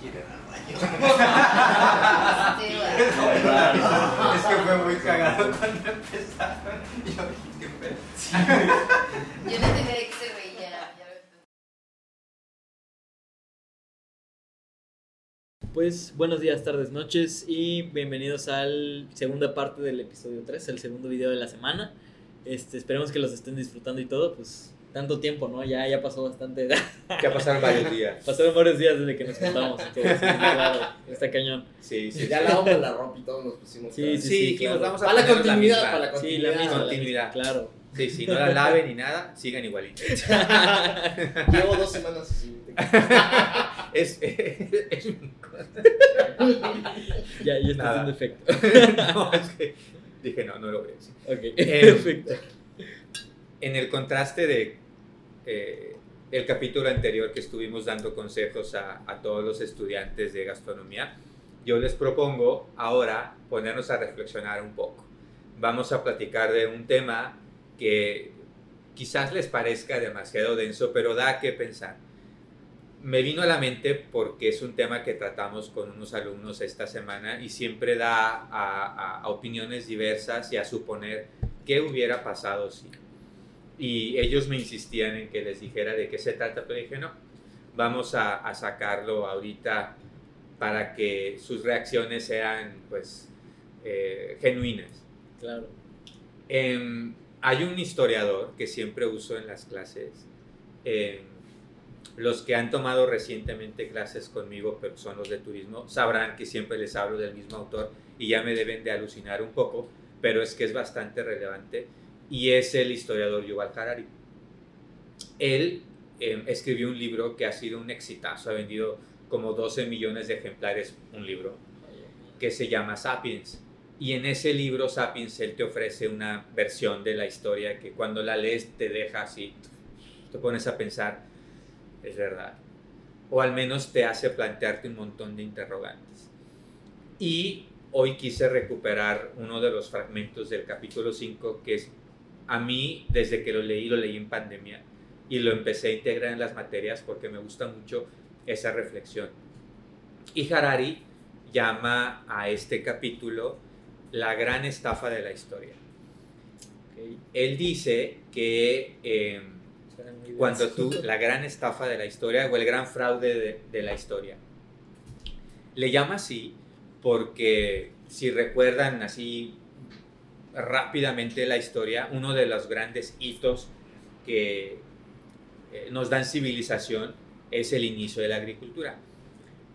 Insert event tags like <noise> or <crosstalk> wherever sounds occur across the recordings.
quieren al baño. <laughs> Es que fue muy cagado cuando empezaron. Yo dije, qué pedo. Yo no de qué se reía. ya lo entendí. Pues buenos días, tardes, noches y bienvenidos al segunda parte del episodio 3, el segundo video de la semana. Este, esperemos que los estén disfrutando y todo, pues tanto tiempo, ¿no? Ya, ya pasó bastante. Ya pasaron varios días. <laughs> Pasaron varios días desde que nos juntamos. sí, claro, está cañón. Sí, sí. ya lavamos la ropa y todos nos pusimos. Sí, para- sí, Sí, sí, vamos a Para la continuidad, misma. para la Sí, continuidad. la misma. Continuidad. Claro. Sí, si no la <laughs> laven ni nada, sigan igualitos. <laughs> Llevo dos semanas así. Es, es un- Ya, ya está haciendo efecto. no, es que dije, no, no lo voy a decir. Ok, Eh, perfecto. En el contraste de eh, el capítulo anterior que estuvimos dando consejos a, a todos los estudiantes de gastronomía, yo les propongo ahora ponernos a reflexionar un poco. Vamos a platicar de un tema que quizás les parezca demasiado denso, pero da que pensar. Me vino a la mente porque es un tema que tratamos con unos alumnos esta semana y siempre da a, a- a opiniones diversas y a suponer qué hubiera pasado si. Y ellos me insistían en que les dijera de qué se trata, pero dije no, vamos a, a sacarlo ahorita para que sus reacciones sean pues eh, genuinas. Claro. Em, hay un historiador que siempre uso en las clases. em, los que han tomado recientemente clases conmigo, pero son los de turismo, sabrán que siempre les hablo del mismo autor y ya me deben de alucinar un poco, pero es que es bastante relevante y es el historiador Yuval Harari. Él em, escribió un libro que ha sido un exitazo, ha vendido como 12 millones de ejemplares un libro que se llama Sapiens. Y en ese libro Sapiens él te ofrece una versión de la historia que cuando la lees te deja así, te pones a pensar, es verdad. O al menos te hace plantearte un montón de interrogantes. Y hoy quise recuperar uno de los fragmentos del capítulo 5 que es a mí desde que lo leí, lo leí en pandemia y lo empecé a integrar en las materias porque me gusta mucho esa reflexión. Y Harari llama a este capítulo la gran estafa de la historia. Ok. Él dice que eh, muy cuando tú, <laughs> la gran estafa de la historia o el gran fraude de, de la historia, le llama así porque si recuerdan así rápidamente la historia, uno de los grandes hitos que eh, nos dan civilización es el inicio de la agricultura,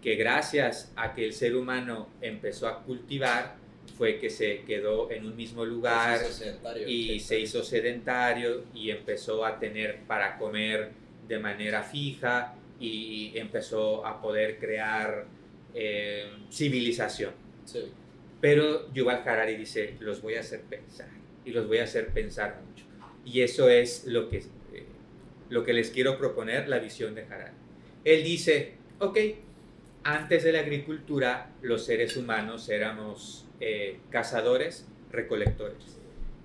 que gracias a que el ser humano empezó a cultivar, fue que se quedó en un mismo lugar Se y se hizo sedentario y empezó a tener para comer de manera fija y empezó a poder crear eh, civilización. Sí. Pero Yuval Harari dice, los voy a hacer pensar y los voy a hacer pensar mucho. Y eso es lo que, eh, lo que les quiero proponer, la visión de Harari. Él dice, ok, antes de la agricultura los seres humanos éramos eh, cazadores, recolectores.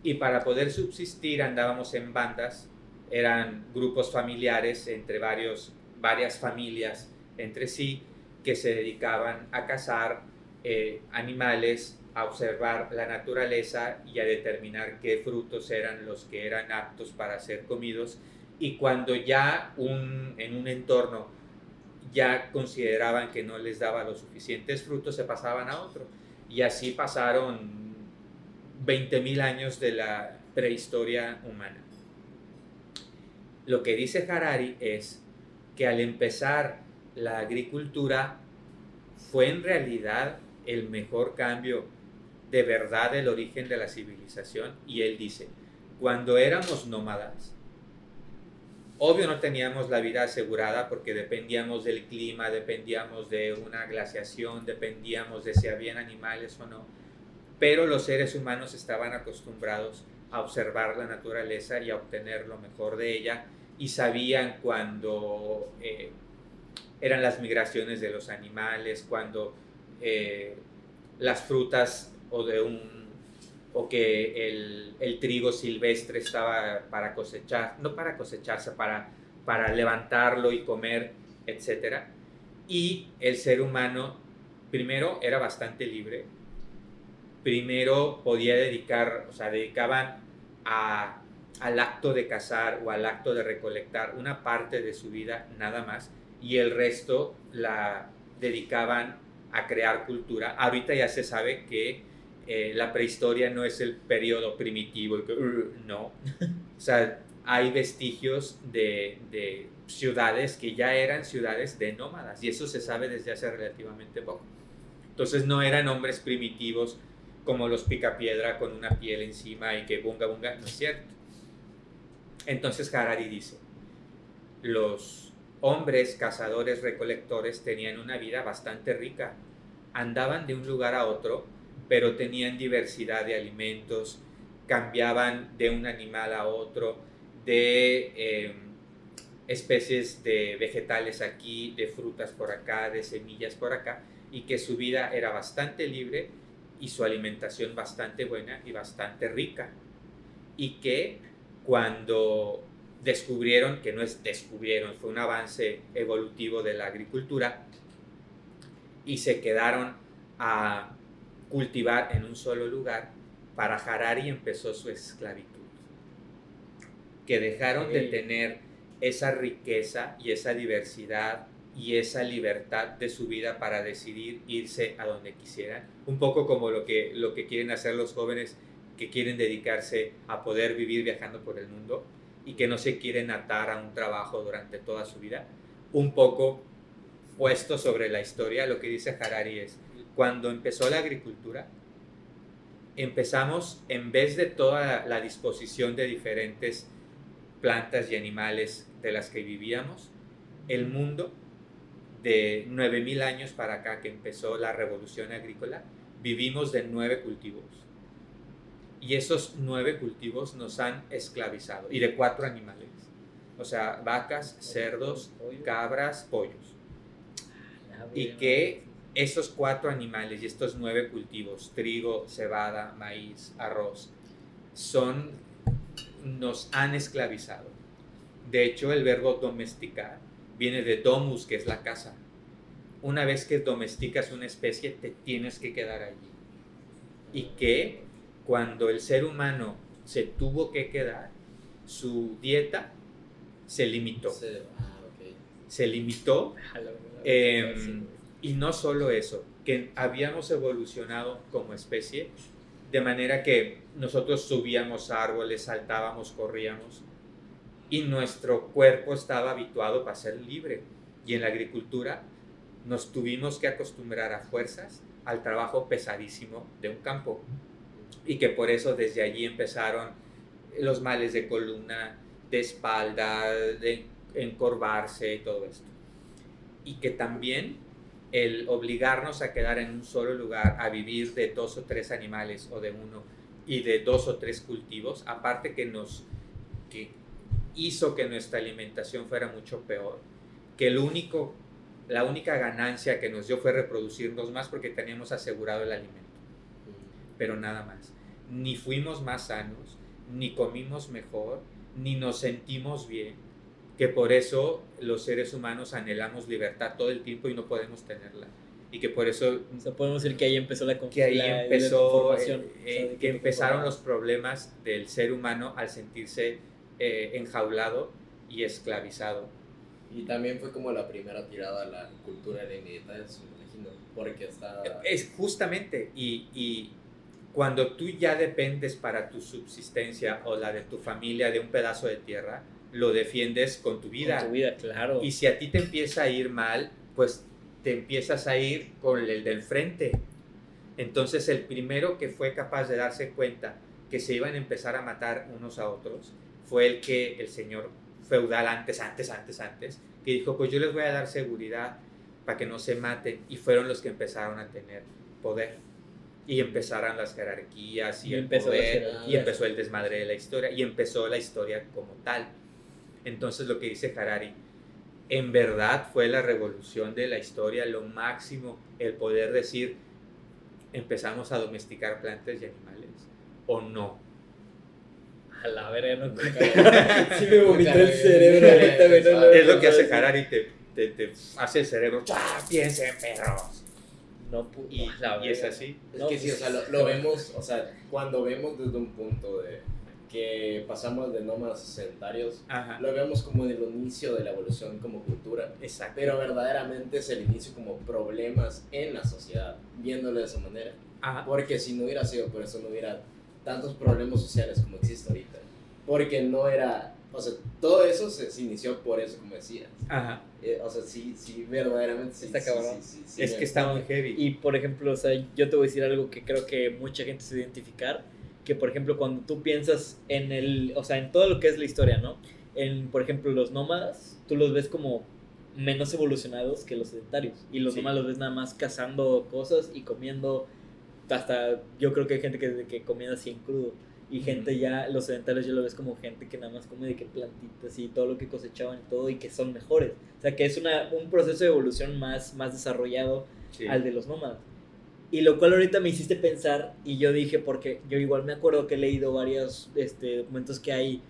Y para poder subsistir andábamos en bandas, eran grupos familiares entre varios, varias familias entre sí que se dedicaban a cazar eh, animales, a observar la naturaleza y a determinar qué frutos eran los que eran aptos para ser comidos. Y cuando ya un, en un entorno ya consideraban que no les daba los suficientes frutos, se pasaban a otro. Y así pasaron 20.000 años de la prehistoria humana. Lo que dice Harari es que al empezar la agricultura fue en realidad el mejor cambio de verdad del origen de la civilización. Y él dice, cuando éramos nómadas, obvio no teníamos la vida asegurada porque dependíamos del clima, dependíamos de una glaciación, dependíamos de si habían animales o no, pero los seres humanos estaban acostumbrados a observar la naturaleza y a obtener lo mejor de ella y sabían cuando eh, eran las migraciones de los animales, cuando eh, las frutas o de un o que el, el, trigo silvestre estaba para cosechar, no para cosecharse, para, para levantarlo y comer, etc. Y el ser humano, primero, era bastante libre. Primero podía dedicar, o sea, dedicaban a, al acto de cazar o al acto de recolectar una parte de su vida nada más y el resto la dedicaban a crear cultura. Ahorita ya se sabe que eh, la prehistoria no es el periodo primitivo, "Ur", no. <laughs> O sea, hay vestigios de, de ciudades que ya eran ciudades de nómadas y eso se sabe desde hace relativamente poco. Entonces no eran hombres primitivos como los picapiedra con una piel encima y que bunga bunga, no es cierto. Entonces Harari dice, los hombres cazadores recolectores tenían una vida bastante rica. Andaban de un lugar a otro, pero tenían diversidad de alimentos, cambiaban de un animal a otro, de eh, especies de vegetales aquí, de frutas por acá, de semillas por acá, y que su vida era bastante libre y su alimentación bastante buena y bastante rica. Y que cuando descubrieron, que no es descubrieron, fue un avance evolutivo de la agricultura, y se quedaron a cultivar en un solo lugar, para Harari empezó su esclavitud. Que dejaron de tener esa riqueza y esa diversidad y esa libertad de su vida para decidir irse a donde quisieran. Un poco como lo que, lo que quieren hacer los jóvenes que quieren dedicarse a poder vivir viajando por el mundo y que no se quieren atar a un trabajo durante toda su vida. Un poco puesto sobre la historia, lo que dice Harari es, cuando empezó la agricultura, empezamos, en vez de toda la disposición de diferentes plantas y animales de las que vivíamos, el mundo de 9.000 años para acá que empezó la revolución agrícola, vivimos de nueve cultivos. Y esos nueve cultivos nos han esclavizado. Y de cuatro animales. O sea, vacas, cerdos, cabras, pollos. Y que esos cuatro animales y estos nueve cultivos, trigo, cebada, maíz, arroz, son, nos han esclavizado. De hecho, el verbo domesticar viene de domus, que es la casa. Una vez que domesticas una especie, te tienes que quedar allí. Y que cuando el ser humano se tuvo que quedar, su dieta se limitó. Sí. Ah. Se limitó <laughs> Em, y no solo eso, que habíamos evolucionado como especie de manera que nosotros subíamos árboles, saltábamos, corríamos y nuestro cuerpo estaba habituado para ser libre. Y en la agricultura nos tuvimos que acostumbrar a fuerzas al trabajo pesadísimo de un campo. Y que por eso desde allí empezaron los males de columna, de espalda, de encorvarse y todo esto y que también el obligarnos a quedar en un solo lugar, a vivir de dos o tres animales o de uno y de dos o tres cultivos, aparte que nos que hizo que nuestra alimentación fuera mucho peor, que el único, la única ganancia que nos dio fue reproducirnos más porque teníamos asegurado el alimento, pero nada más. Ni fuimos más sanos, ni comimos mejor, ni nos sentimos bien, que por eso los seres humanos anhelamos libertad todo el tiempo y no podemos tenerla. Y que por eso O sea, podemos decir que ahí empezó la que ahí la- empezó, eh, o sea, eh, que empezaron los problemas del ser humano al sentirse eh, enjaulado y esclavizado. Y también fue como la primera tirada a la cultura de militares, me imagino. Porque está. Es justamente, y, y cuando tú ya dependes para tu subsistencia o la de tu familia de un pedazo de tierra, lo defiendes con tu vida. Con tu vida, claro. Y si a ti te empieza a ir mal, pues te empiezas a ir con el del frente. Entonces el primero que fue capaz de darse cuenta que se iban a empezar a matar unos a otros fue el que el señor feudal antes, antes, antes, antes, que dijo, pues yo les voy a dar seguridad para que no se maten. Y fueron los que empezaron a tener poder. Y empezaron las jerarquías y, Y el empezó poder, y empezó el desmadre de la historia, y empezó la historia como tal. Entonces lo que dice Harari, en verdad fue la revolución de la historia, lo máximo, el poder decir, empezamos a domesticar plantas y animales, o no. A la verga, no <laughs> Sí me vomitó el cerebro Es lo que hace Harari, te, te, te hace el cerebro, ¡ah, piensen perros! No, Y, <laughs> la y es así. Es No, que sí, o sea, lo, lo vemos, o sea, cuando vemos desde un punto de que pasamos de nómadas a sedentarios, Ajá, lo vemos como el inicio de la evolución como cultura, exacto. pero verdaderamente es el inicio como problemas en la sociedad, viéndolo de esa manera. Ajá, Porque si no hubiera sido por eso, no hubiera tantos problemas sociales como existe ahorita. Porque no era, o sea, todo eso se, se inició por eso, como decías. ajá. Eh, o sea, sí, sí, verdaderamente sí. Está cabrón. sí, sí, sí, es que está muy heavy. Y por ejemplo, o sea, yo te voy a decir algo que creo que mucha gente se identificar, que por ejemplo cuando tú piensas en el, o sea, en todo lo que es la historia, ¿no? En, por ejemplo, los nómadas, tú los ves como menos evolucionados que los sedentarios. Y los Sí. nómadas los ves nada más cazando cosas y comiendo, hasta yo creo que hay gente que, que comía así en crudo. Y gente ya, los sedentarios ya lo ves como gente que nada más come de que plantitas y todo lo que cosechaban y todo y que son mejores. O sea, que es una, un proceso de evolución más, más desarrollado Sí. al de los nómadas. Y lo cual ahorita me hiciste pensar y yo dije, porque yo igual me acuerdo que he leído varios este, documentos que hay,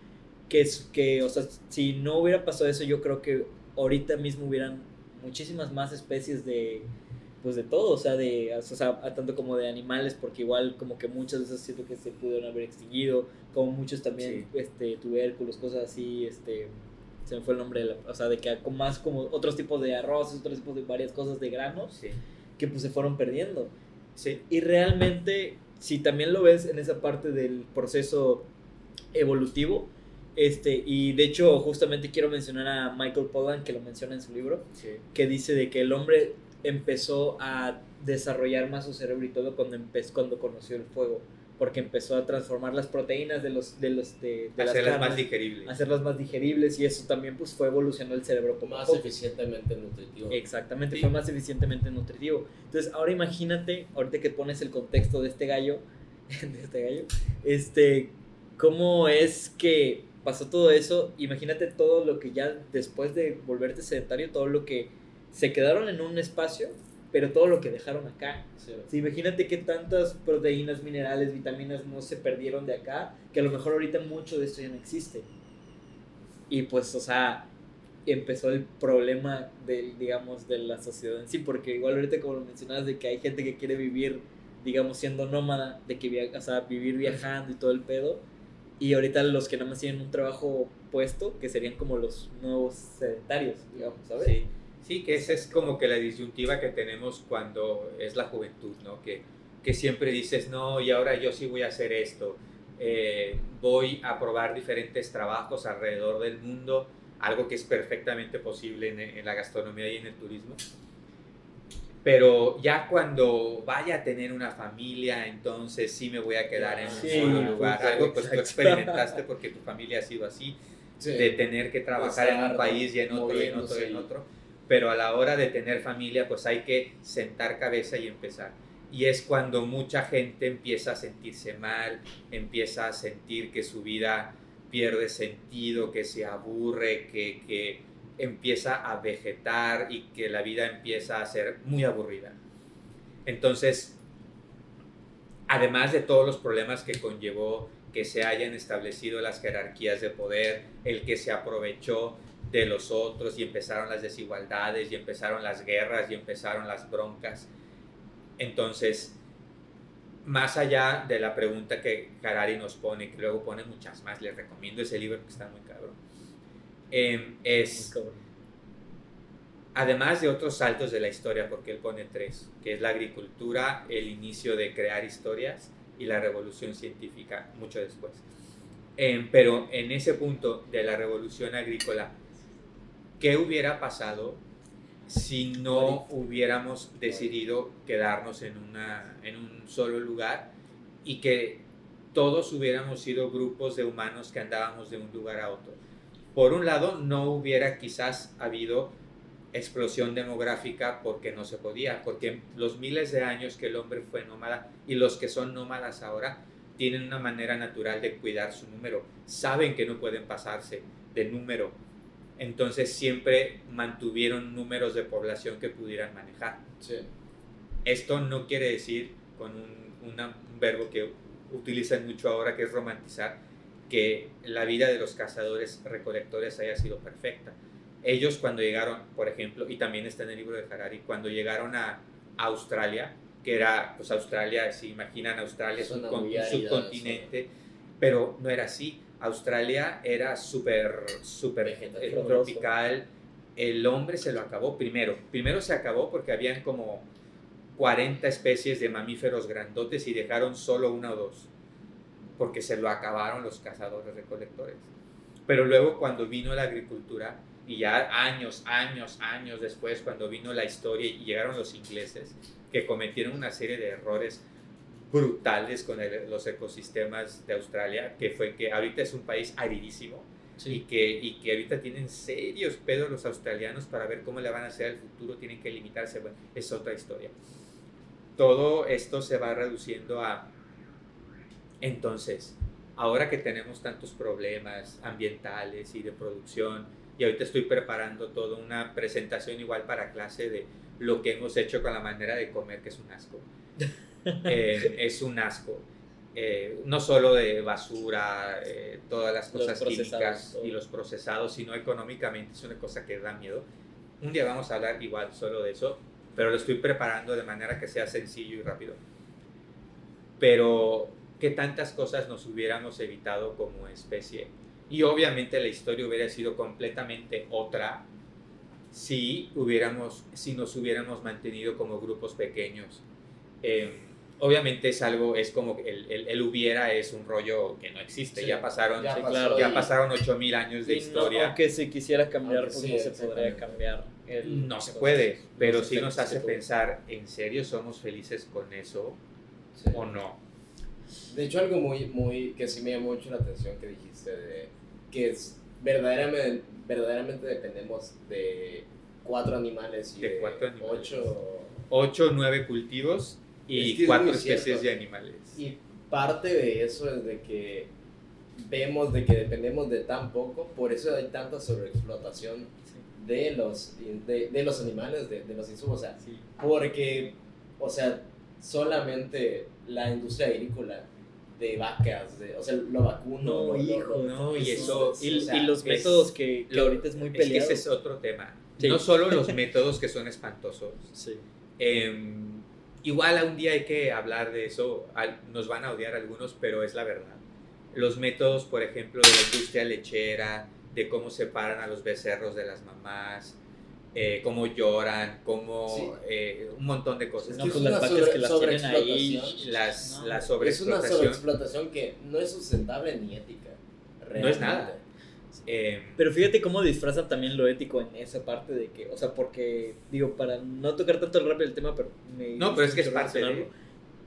que es que, o sea, si no hubiera pasado eso, yo creo que ahorita mismo hubieran muchísimas más especies de, pues de todo, o sea, de, o sea, tanto como de animales, porque igual como que muchas de esas siento que se pudieron haber extinguido, como muchos también, este, tubérculos, cosas así, este, se me fue el nombre, de la- o sea, de que con más como otros tipos de arroz, otros tipos de varias cosas de granos, Sí. que pues se fueron perdiendo. Sí. Y realmente, si también lo ves en esa parte del proceso evolutivo, este, y de hecho justamente quiero mencionar a Michael Pollan, que lo menciona en su libro, Sí. que dice de que el hombre empezó a desarrollar más su cerebro y todo cuando, empezó, cuando conoció el fuego, porque empezó a transformar las proteínas de los de los de, de las Hacerlas más digeribles. hacerlas más digeribles y eso también pues fue evolucionando el cerebro poco a más poco. eficientemente nutritivo. Exactamente, Sí. fue más eficientemente nutritivo. Entonces, ahora imagínate, ahorita que pones el contexto de este gallo, <laughs> de este gallo, este, cómo es que pasó todo eso, imagínate todo lo que ya después de volverte sedentario, todo lo que se quedaron en un espacio, pero todo lo que dejaron acá. Sí. Sí, imagínate qué tantas proteínas, minerales, vitaminas no se perdieron de acá, que a lo mejor ahorita mucho de esto ya no existe. Y pues, o sea, empezó el problema del, digamos, de la sociedad en sí, porque igual ahorita como lo mencionabas, de que hay gente que quiere vivir, digamos, siendo nómada, de que, via- o sea, vivir viajando y todo el pedo, y ahorita los que nada más tienen un trabajo puesto, que serían como los nuevos sedentarios, digamos, ¿sabes? Sí. Sí, que esa es como que la disyuntiva que tenemos cuando es la juventud, ¿no? Que, que siempre dices, no, y ahora yo sí voy a hacer esto. Eh, voy a probar diferentes trabajos alrededor del mundo, algo que es perfectamente posible en, en la gastronomía y en el turismo. Pero ya cuando vaya a tener una familia, entonces sí me voy a quedar en un Sí, solo lugar. Algo pues tú experimentaste porque tu familia ha sido así Sí. de tener que trabajar en un país y en otro y en otro y en otro. Pero a la hora de tener familia, pues hay que sentar cabeza y empezar. Y es cuando mucha gente empieza a sentirse mal, empieza a sentir que su vida pierde sentido, que se aburre, que, que empieza a vegetar y que la vida empieza a ser muy aburrida. Entonces, además de todos los problemas que conllevó que se hayan establecido las jerarquías de poder, el que se aprovechó de los otros y empezaron las desigualdades y empezaron las guerras y empezaron las broncas. Entonces, más allá de la pregunta que Harari nos pone, que luego pone muchas más, les recomiendo ese libro que está muy cabrón, em, es Muy cabrón. además de otros saltos de la historia, porque él pone tres, que es la agricultura, el inicio de crear historias y la revolución científica, mucho después. Em, pero en ese punto de la revolución agrícola, ¿qué hubiera pasado si no hubiéramos decidido quedarnos en, una, en un solo lugar y que todos hubiéramos sido grupos de humanos que andábamos de un lugar a otro? Por un lado, no hubiera quizás habido explosión demográfica porque no se podía, porque los miles de años que el hombre fue nómada y los que son nómadas ahora tienen una manera natural de cuidar su número, saben que no pueden pasarse de número, entonces siempre mantuvieron números de población que pudieran manejar. Sí. Esto no quiere decir, con un, una- un verbo que utilizan mucho ahora, que es romantizar, que la vida de los cazadores recolectores haya sido perfecta. ellos cuando llegaron, por ejemplo, y también está en el libro de Harari, cuando llegaron a Australia, que era, pues Australia, si imaginan Australia, es un, con- subcontinente, pero no era así. Australia era súper, súper eh, tropical. El hombre se lo acabó primero. Primero se acabó porque habían como 40 especies de mamíferos grandotes y dejaron solo una o dos, porque se lo acabaron los cazadores recolectores. Pero luego cuando vino la agricultura, y ya años, años, años después, cuando vino la historia y llegaron los ingleses, que cometieron una serie de errores brutales con el- los ecosistemas de Australia, que fue que ahorita es un país aridísimo y, que, y que ahorita tienen serios pedos los australianos para ver cómo le van a hacer al futuro, tienen que limitarse, bueno, es otra historia. Todo esto se va reduciendo a... Entonces, ahora que tenemos tantos problemas ambientales y de producción, y ahorita estoy preparando toda una presentación igual para clase de lo que hemos hecho con la manera de comer, que es un asco. <laughs> <laughs> Eh, es un asco. Eh, no solo de basura, eh, todas las cosas químicas todo. y los procesados, sino económicamente es una cosa que da miedo. Un día vamos a hablar igual solo de eso, pero lo estoy preparando de manera que sea sencillo y rápido. Pero que tantas cosas nos hubiéramos evitado como especie. Y obviamente la historia hubiera sido completamente otra si, hubiéramos, si nos hubiéramos mantenido como grupos pequeños. Eh, obviamente es algo, es como que el, el, el hubiera es un rollo que no existe. Sí, ya pasaron, ya sí, claro, ya y- pasaron 8000 años de Y no, historia. aunque se quisiera cambiar, Aunque pues sí, no se podría cambiar. el- No se puede, pero sí nos hace pensar, ¿en serio somos felices con eso Sí. o no? De hecho, algo muy, muy, que sí me llamó mucho la atención que dijiste, de que es verdaderamente, verdaderamente dependemos de cuatro animales y De de, cuatro animales. ocho... Ocho nueve cultivos y Es que es cuatro muy especies de animales. Y parte de eso es de que vemos de que dependemos de tan poco, por eso hay tanta sobreexplotación de los, de, de los animales, de, de los insumos, o sea, Sí. porque, o sea, solamente la industria agrícola de vacas, de, o sea, lo vacuno, No, lo- lo- hijo, lo- no, y eso- Y, o sea, y los es- métodos que, que lo- ahorita es muy Es que peleado. ese es otro tema. Sí. No solo los <laughs> métodos que son espantosos. Sí. Em, igual a un día hay que hablar de eso. Al- Nos van a odiar algunos, pero es la verdad. Los métodos, por ejemplo, de la industria lechera, de cómo separan a los becerros de las mamás, eh, cómo lloran, cómo Sí. eh, un montón de cosas. No, que pues es las una vacas sobre- que las tienen ahí. sobreexplotación. Las, No. la Es una sobreexplotación. sobreexplotación que no es sustentable ni ética. No es realmente. nada. Em, Pero fíjate cómo disfrazan también lo ético en esa parte de que, o sea, porque, digo, para no tocar tanto rápido el tema, pero me no, pero es que es parte de...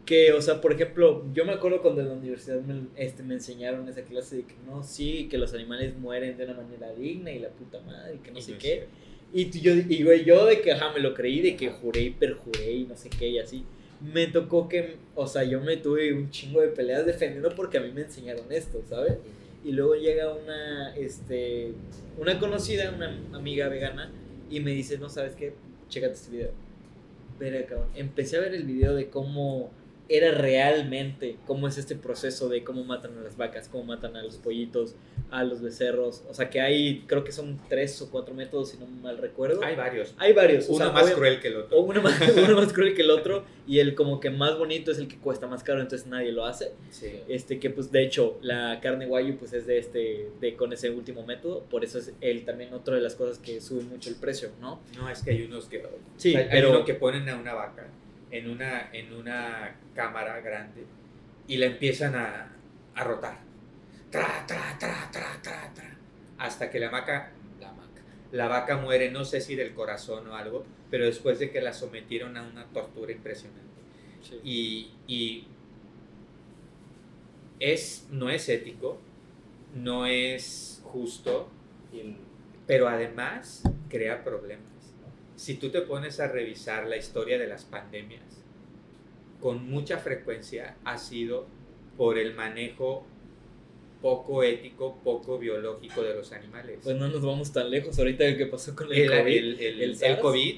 Que, o sea, por ejemplo, yo me acuerdo cuando en la universidad me, este, me enseñaron esa clase de que no, sí, que los animales mueren de una manera digna y la puta madre, y que no Y sé no qué. Y tú- yo, y güey, yo de que, ajá, me lo creí, de que juré y perjuré y no sé qué y así. Me tocó que, o sea, yo me tuve un chingo de peleas defendiendo porque a mí me enseñaron esto, ¿sabes? Y luego llega una, este, una conocida, una amiga vegana, y me dice, no, ¿sabes qué? Chécate este video. Verga, cabrón. Empecé a ver el video de cómo era realmente, cómo es este proceso de cómo matan a las vacas, cómo matan a los pollitos, a los becerros. O sea, que hay, creo que son tres o cuatro métodos, si no mal recuerdo. Hay varios. Hay varios. o Uno sea, más cruel que el otro. uno más, <laughs> uno más cruel que el otro, y el como que más bonito es el que cuesta más caro, entonces nadie lo hace. Sí. Este que pues de hecho la carne guayu pues es de este de con ese último método, por eso es el también otra de las cosas que sube mucho el precio, ¿no? No, es que hay unos que... Sí, hay pero- uno que ponen a una vaca en una, en una cámara grande y la empiezan a, a rotar. Tra, tra, tra, tra, tra, tra. Hasta que la vaca, la vaca, la vaca muere, no sé si del corazón o algo, pero después de que la sometieron a una tortura impresionante. Y, y es, no es ético, no es justo, pero además crea problemas. Si tú te pones a revisar la historia de las pandemias, con mucha frecuencia ha sido por el manejo poco ético, poco biológico de los animales. Pues no nos vamos tan lejos ahorita del que pasó con el, el, COVID. el- el- el. COVID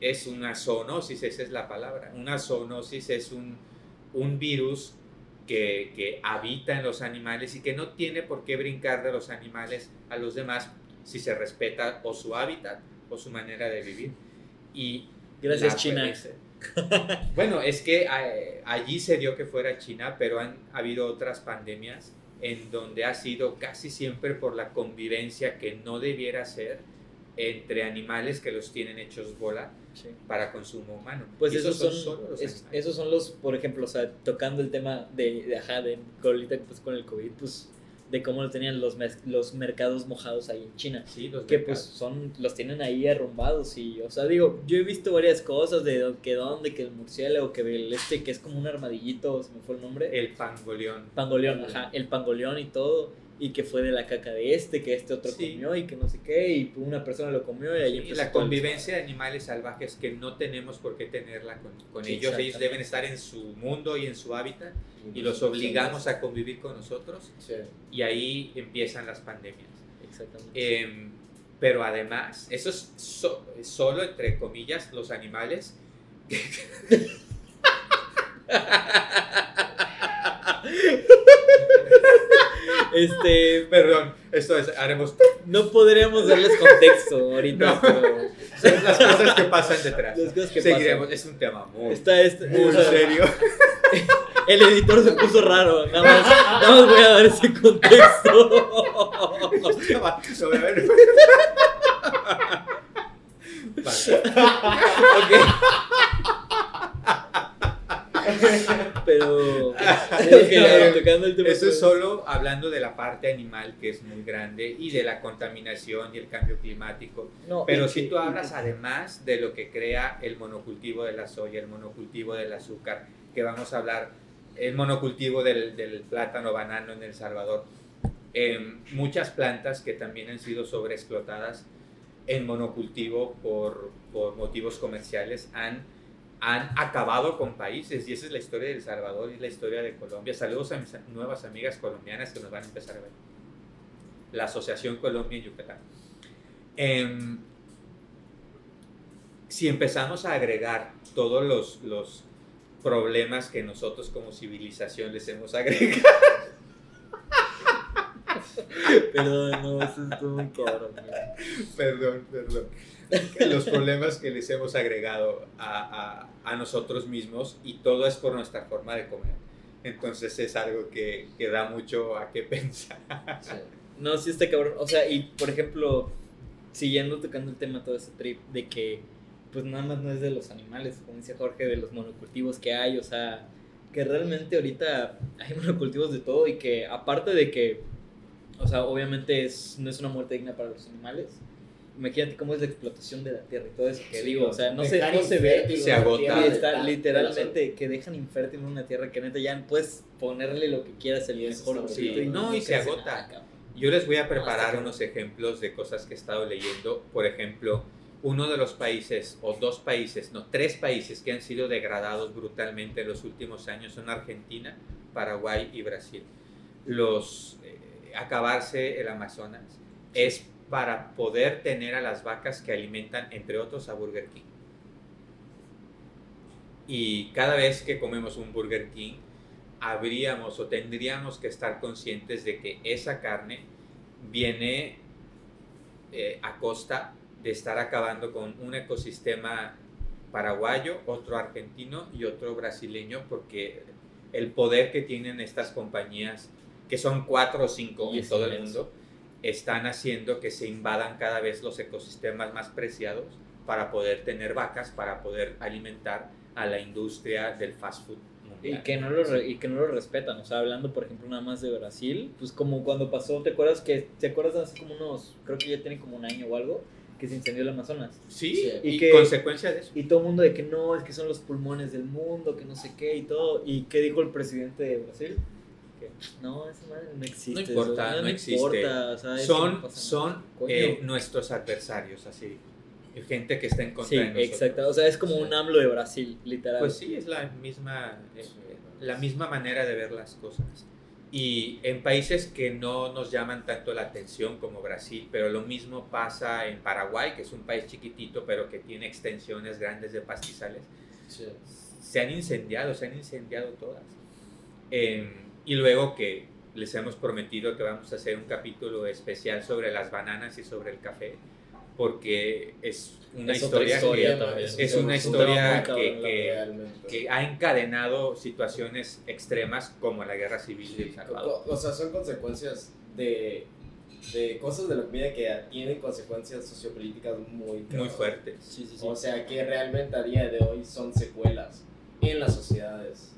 es una zoonosis, esa es la palabra. Una zoonosis es un, un virus que, que habita en los animales y que no tiene por qué brincar de los animales a los demás si se respeta o su hábitat o su manera de vivir. Y Gracias, China. <laughs> bueno, es que eh, allí se dio que fuera China, pero han habido otras pandemias en donde ha sido casi siempre por la convivencia que no debiera ser entre animales que los tienen hechos bola Sí. para consumo humano. Pues esos son, los es- esos son los, por ejemplo, o sea, tocando el tema de, de ajá, de ahorita pues con el COVID, pues de cómo lo tenían los, los mercados mojados ahí en China. Sí, los Que pues son, los tienen ahí arrumbados y, o sea, digo, yo he visto varias cosas de que dónde, que el murciélago, que el este, que es como un armadillito, se me fue el nombre. El pangoleón. Pangoleón, ajá, el pangoleón y todo, y que fue de la caca de este, que este otro Sí. comió y que no sé qué, y una persona lo comió y ahí Sí, empezó la todo convivencia de animales salvajes que no tenemos por qué tenerla con, con ellos. Ellos deben estar en su mundo y en su hábitat y los obligamos a convivir con nosotros Sí. y ahí empiezan las pandemias. Exactamente. Em, pero además, eso es so- solo entre comillas los animales. <laughs> <laughs> <laughs> Este, Perdón, esto es, haremos no podríamos darles contexto <laughs> ahorita, No. pero son las cosas que pasan detrás. las cosas que Seguiremos, pasan. es un tema muy, Está este, muy serio. <laughs> El editor se puso raro, nada más, nada más voy a dar ese contexto. Vale. Ok. Pero, <laughs> ok, tocando el tema. Eso es solo hablando de la parte animal que es muy grande y de la contaminación y el cambio climático. no, Pero si tú hablas además de lo que crea el monocultivo de la soya, el monocultivo del azúcar, que vamos a hablar, el monocultivo del, del plátano banano en El Salvador, em, muchas plantas que también han sido sobreexplotadas en monocultivo por, por motivos comerciales han, han acabado con países y esa es la historia de El Salvador y la historia de Colombia. Saludos a mis nuevas amigas colombianas que nos van a empezar a ver. La Asociación Colombia en Yucatán. Em, si empezamos a agregar todos los, los problemas que nosotros como civilización les hemos <laughs> agregado, Perdón, no, eso estuvo muy cabrón. perdón, perdón, los problemas que les hemos agregado a, a- a nosotros mismos y todo es por nuestra forma de comer. Entonces es algo que, que da mucho a qué pensar. Sí. No, sí está cabrón. O sea, y por ejemplo, siguiendo tocando el tema todo ese trip de que, pues nada más no es de los animales, como dice Jorge, de los monocultivos que hay. O sea, que realmente ahorita hay monocultivos de todo y que aparte de que, o sea, obviamente es, no es una muerte digna para los animales. Imagínate cómo es la explotación de la tierra y todo eso que Sí, digo, o sea, no se, no se ve, se agota. Sí, está literalmente que dejan infértil una tierra que neta ya puedes ponerle lo que quieras, el Y mejor fruto horrible. No, y se agota. nada. Yo les voy a preparar cabrón. unos ejemplos de cosas que he estado leyendo. Por ejemplo, uno de los países, o dos países, no, tres países que han sido degradados brutalmente en los últimos años son Argentina, Paraguay y Brasil. Los eh, acabarse el Amazonas es para poder tener a las vacas que alimentan, entre otros, a Burger King. Y cada vez que comemos un Burger King, habríamos o tendríamos que estar conscientes de que esa carne viene eh, a costa de estar acabando con un ecosistema paraguayo, otro argentino y otro brasileño, porque el poder que tienen estas compañías, que son cuatro o cinco Y en todo el mundo, están haciendo que se invadan cada vez los ecosistemas más preciados para poder tener vacas, para poder alimentar a la industria del fast food Y mundial. que, no lo y que no lo respetan, o sea, hablando por ejemplo nada más de Brasil, pues como cuando pasó, ¿te acuerdas que, te acuerdas hace como unos, creo que ya tiene como un año o algo, que se incendió el Amazonas? Sí, Sí. y, Y que- consecuencia de eso. Y todo el mundo de que no, es que son los pulmones del mundo, que no sé qué y todo. ¿Y qué dijo el presidente de Brasil? Que no, esa madre no existe. No importa, eso, no existe. importa, o sea, eso no son son eh, nuestros adversarios, así. Gente que está en contra Sí, de nosotros. exacto. O sea, es como un AMLO de Brasil, literal. Pues sí, es la misma, eh, la misma manera de ver las cosas. Y en países que no nos llaman tanto la atención como Brasil, pero lo mismo pasa en Paraguay, que es un país chiquitito, pero que tiene extensiones grandes de pastizales. Sí. se han incendiado, se han incendiado todas. Eh, y luego que les hemos prometido que vamos a hacer un capítulo especial sobre las bananas y sobre el café, porque es una Es otra historia, historia que, es Es una un historia que, que- que ha encadenado situaciones extremas como la guerra civil de El Salvador. O, o sea, son consecuencias de, de cosas de la vida que tienen consecuencias sociopolíticas muy, Muy fuertes. Sí, sí, sí. O sea, que realmente a día de hoy son secuelas en las sociedades.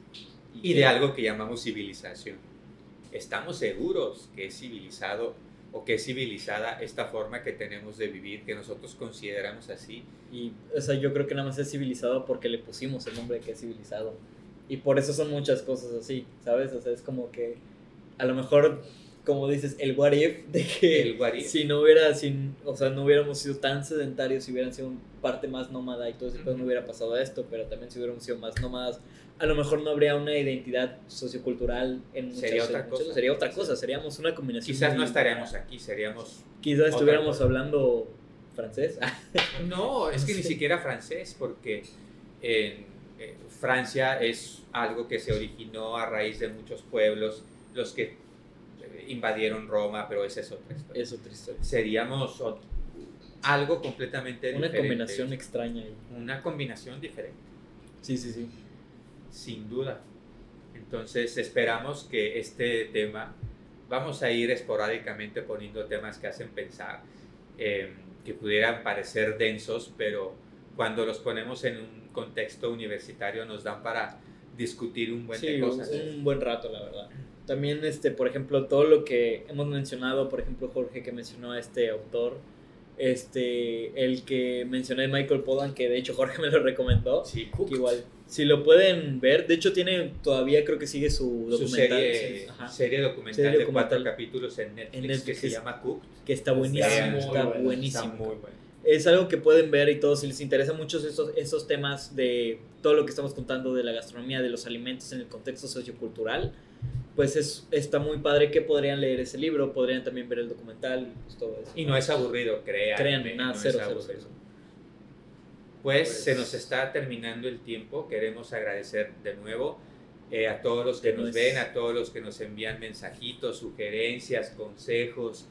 Y de algo que llamamos civilización. Estamos seguros que es civilizado o que es civilizada esta forma que tenemos de vivir, que nosotros consideramos así. Y, o sea, yo creo que nada más es civilizado porque le pusimos el nombre que es civilizado. Y por eso son muchas cosas así, ¿sabes? O sea, es como que a lo mejor, como dices, el what if de que El what if. si no hubiera, sin, o sea, no hubiéramos sido tan sedentarios, si hubieran sido parte más nómada y todo ese pedo, no hubiera pasado esto, pero también si hubiéramos sido más nómadas, a lo mejor no habría una identidad sociocultural en muchas Sería otra muchas- cosa. Sería otra cosa, seríamos una combinación. Quizás no estaríamos aquí, seríamos... Quizás estuviéramos hablando francés. <laughs> No, es que ni siquiera francés, porque en eh, Francia es algo que se originó a raíz de muchos pueblos, los que eh, invadieron Roma, pero esa es otra historia. es otra historia. Seríamos algo completamente Una diferente. combinación extraña. Una combinación diferente. Sí, sí, sí. Sin duda. Entonces esperamos que este tema, vamos a ir esporádicamente poniendo temas que hacen pensar, eh, que pudieran parecer densos, pero cuando los ponemos en un contexto universitario nos dan para discutir un buen Sí, cosas. un buen rato, la verdad. También, este, por ejemplo, todo lo que hemos mencionado, por ejemplo, Jorge que mencionó a este autor, este, el que mencioné Michael Pollan, que de hecho Jorge me lo recomendó, Sí, que igual, si lo pueden ver, de hecho tiene, todavía creo que sigue su su documental, serie, sí, serie documental Serie de cuatro capítulos en Netflix, Netflix que se llama Cooked. que está buenísimo, Está muy está bueno, buenísimo. Está muy bueno. es algo que pueden ver y todo, si les interesa mucho esos, esos temas de todo lo que estamos contando de la gastronomía, de los alimentos en el contexto sociocultural, pues es, está muy padre que podrían leer ese libro, podrían también ver el documental y pues todo eso. Y no es aburrido, créanme. Créanme, nada, no es cero, cero, aburrido. cero. Pues, Pues- se nos está terminando el tiempo. Queremos agradecer de nuevo eh, a todos los que No nos es- ven, a todos los que nos envían mensajitos, sugerencias, consejos.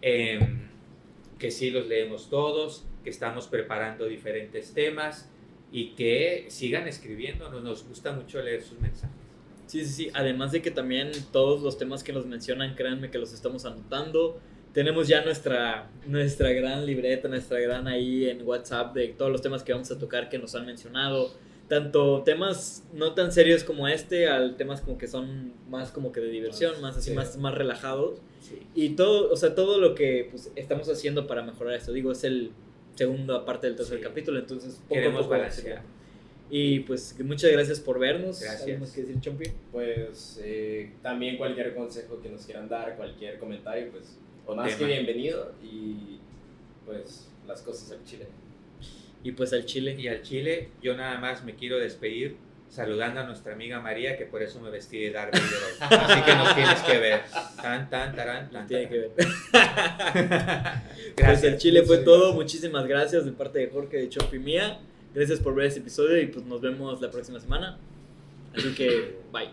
em, que sí los leemos todos, que estamos preparando diferentes temas y que sigan escribiéndonos. Nos gusta mucho leer sus mensajes. Sí, sí, sí. Además de que también todos los temas que nos mencionan, créanme que los estamos anotando. Tenemos ya nuestra, nuestra gran libreta, nuestra gran ahí en WhatsApp de todos los temas que vamos a tocar que nos han mencionado. Tanto temas no tan serios como este, al temas como que son más como que de diversión, Más, más así, sí. más, más relajados. Y todo, o sea, todo lo que pues, estamos haciendo para mejorar esto, digo, es el segunda parte del tercer Sí. capítulo, entonces poco a poco balancear. Y pues muchas gracias por vernos. Gracias. ¿Algo más que decir, Chompi? Pues eh, también cualquier consejo que nos quieran dar, cualquier comentario, pues O más tema. que bienvenido y pues las cosas del Chile. Y pues al Chile. Y al Chile, yo nada más me quiero despedir saludando a nuestra amiga María, que por eso me vestí de Darth Vader. Así que nos <laughs> tienes que ver. Tan, tan, tarán, tan, Tiene tan. que ver. Gracias. <laughs> Pues el Chile fue todo. Muchísimas gracias de parte de Jorge, de Chompi mía. Gracias por ver este episodio y pues nos vemos la próxima semana. Así que, bye.